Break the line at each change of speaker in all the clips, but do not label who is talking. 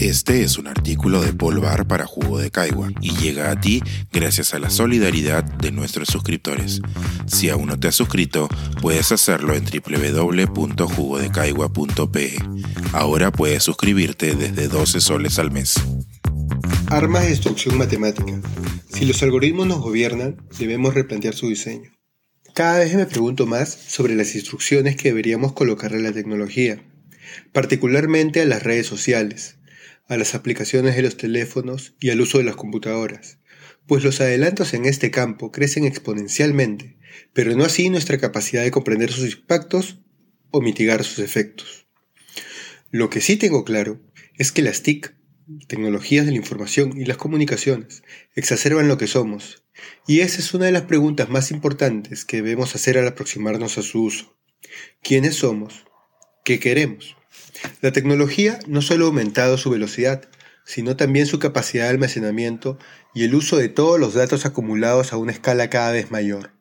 Este es un artículo de Polvar para Jugo de Caigua y llega a ti gracias a la solidaridad de nuestros suscriptores. Si aún no te has suscrito, puedes hacerlo en www.jugodecaigua.pe. Ahora puedes suscribirte desde 12 soles al mes.
Armas de destrucción matemática. Si los algoritmos nos gobiernan, debemos replantear su diseño. Cada vez me pregunto más sobre las instrucciones que deberíamos colocar a la tecnología, particularmente a las redes sociales a las aplicaciones de los teléfonos y al uso de las computadoras, pues los adelantos en este campo crecen exponencialmente, pero no así nuestra capacidad de comprender sus impactos o mitigar sus efectos. Lo que sí tengo claro es que las TIC, tecnologías de la información y las comunicaciones, exacerban lo que somos, y esa es una de las preguntas más importantes que debemos hacer al aproximarnos a su uso. ¿Quiénes somos? ¿Qué queremos? La tecnología no solo ha aumentado su velocidad, sino también su capacidad de almacenamiento y el uso de todos los datos acumulados a una escala cada vez mayor.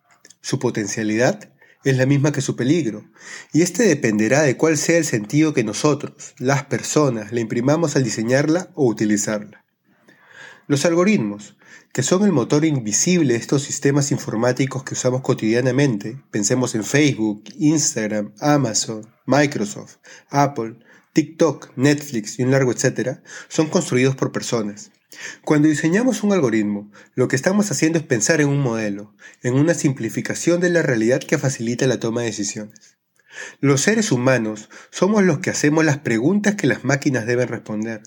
Su potencialidad es la misma que su peligro, y este dependerá de cuál sea el sentido que nosotros, las personas, le imprimamos al diseñarla o utilizarla. Los algoritmos, que son el motor invisible de estos sistemas informáticos que usamos cotidianamente, pensemos en Facebook, Instagram, Amazon, Microsoft, Apple, TikTok, Netflix y un largo etcétera, son construidos por personas. Cuando diseñamos un algoritmo, lo que estamos haciendo es pensar en un modelo, en una simplificación de la realidad que facilita la toma de decisiones. Los seres humanos somos los que hacemos las preguntas que las máquinas deben responder.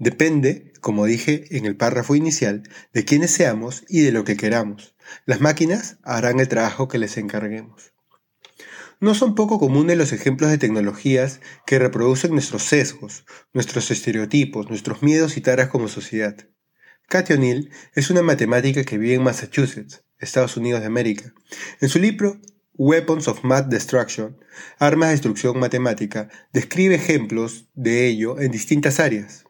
Depende, como dije en el párrafo inicial, de quiénes seamos y de lo que queramos. Las máquinas harán el trabajo que les encarguemos. No son poco comunes los ejemplos de tecnologías que reproducen nuestros sesgos, nuestros estereotipos, nuestros miedos y taras como sociedad. Katy O'Neill es una matemática que vive en Massachusetts, Estados Unidos de América. En su libro Weapons of Math Destruction, Armas de Destrucción Matemática, describe ejemplos de ello en distintas áreas.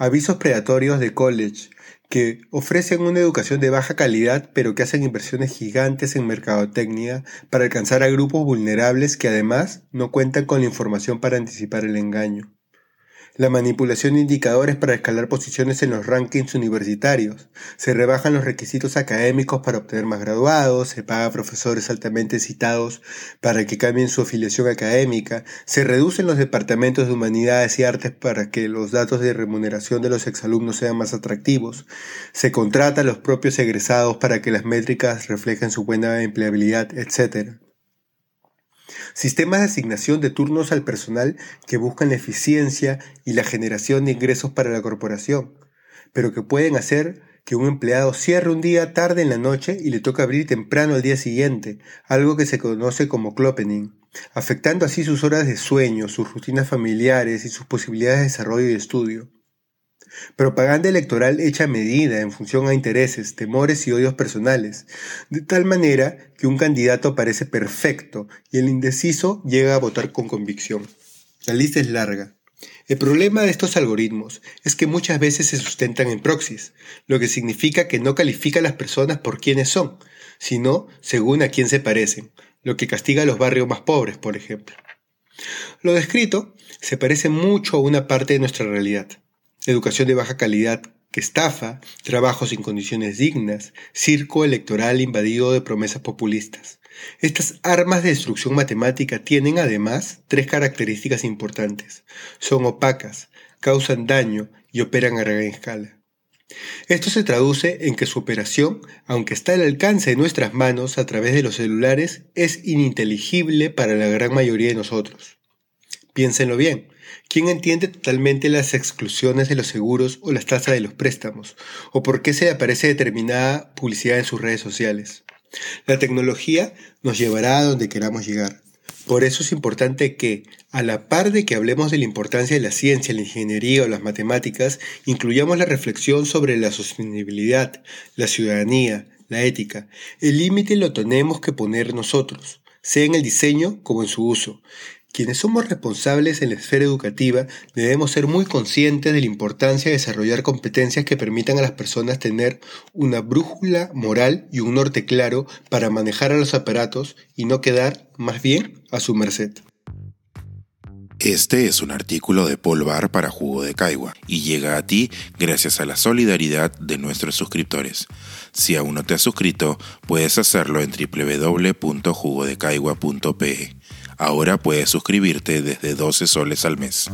Avisos predatorios de college que ofrecen una educación de baja calidad pero que hacen inversiones gigantes en mercadotecnia para alcanzar a grupos vulnerables que además no cuentan con la información para anticipar el engaño la manipulación de indicadores para escalar posiciones en los rankings universitarios, se rebajan los requisitos académicos para obtener más graduados, se paga a profesores altamente citados para que cambien su afiliación académica, se reducen los departamentos de humanidades y artes para que los datos de remuneración de los exalumnos sean más atractivos, se contrata a los propios egresados para que las métricas reflejen su buena empleabilidad, etc sistemas de asignación de turnos al personal que buscan la eficiencia y la generación de ingresos para la corporación, pero que pueden hacer que un empleado cierre un día tarde en la noche y le toca abrir temprano al día siguiente, algo que se conoce como clopening, afectando así sus horas de sueño, sus rutinas familiares y sus posibilidades de desarrollo y estudio. Propaganda electoral hecha a medida en función a intereses, temores y odios personales, de tal manera que un candidato parece perfecto y el indeciso llega a votar con convicción. La lista es larga. El problema de estos algoritmos es que muchas veces se sustentan en proxies, lo que significa que no califica a las personas por quienes son, sino según a quién se parecen, lo que castiga a los barrios más pobres, por ejemplo. Lo descrito se parece mucho a una parte de nuestra realidad educación de baja calidad que estafa, trabajo sin condiciones dignas, circo electoral invadido de promesas populistas. Estas armas de destrucción matemática tienen además tres características importantes. Son opacas, causan daño y operan a gran escala. Esto se traduce en que su operación, aunque está al alcance de nuestras manos a través de los celulares, es ininteligible para la gran mayoría de nosotros. Piénsenlo bien, ¿Quién entiende totalmente las exclusiones de los seguros o las tasas de los préstamos? ¿O por qué se aparece determinada publicidad en sus redes sociales? La tecnología nos llevará a donde queramos llegar. Por eso es importante que, a la par de que hablemos de la importancia de la ciencia, la ingeniería o las matemáticas, incluyamos la reflexión sobre la sostenibilidad, la ciudadanía, la ética. El límite lo tenemos que poner nosotros, sea en el diseño como en su uso. Quienes somos responsables en la esfera educativa debemos ser muy conscientes de la importancia de desarrollar competencias que permitan a las personas tener una brújula moral y un norte claro para manejar a los aparatos y no quedar, más bien, a su merced.
Este es un artículo de Paul Bar para Jugo de Caigua y llega a ti gracias a la solidaridad de nuestros suscriptores. Si aún no te has suscrito, puedes hacerlo en www.jugodecaigua.pe. Ahora puedes suscribirte desde 12 soles al mes.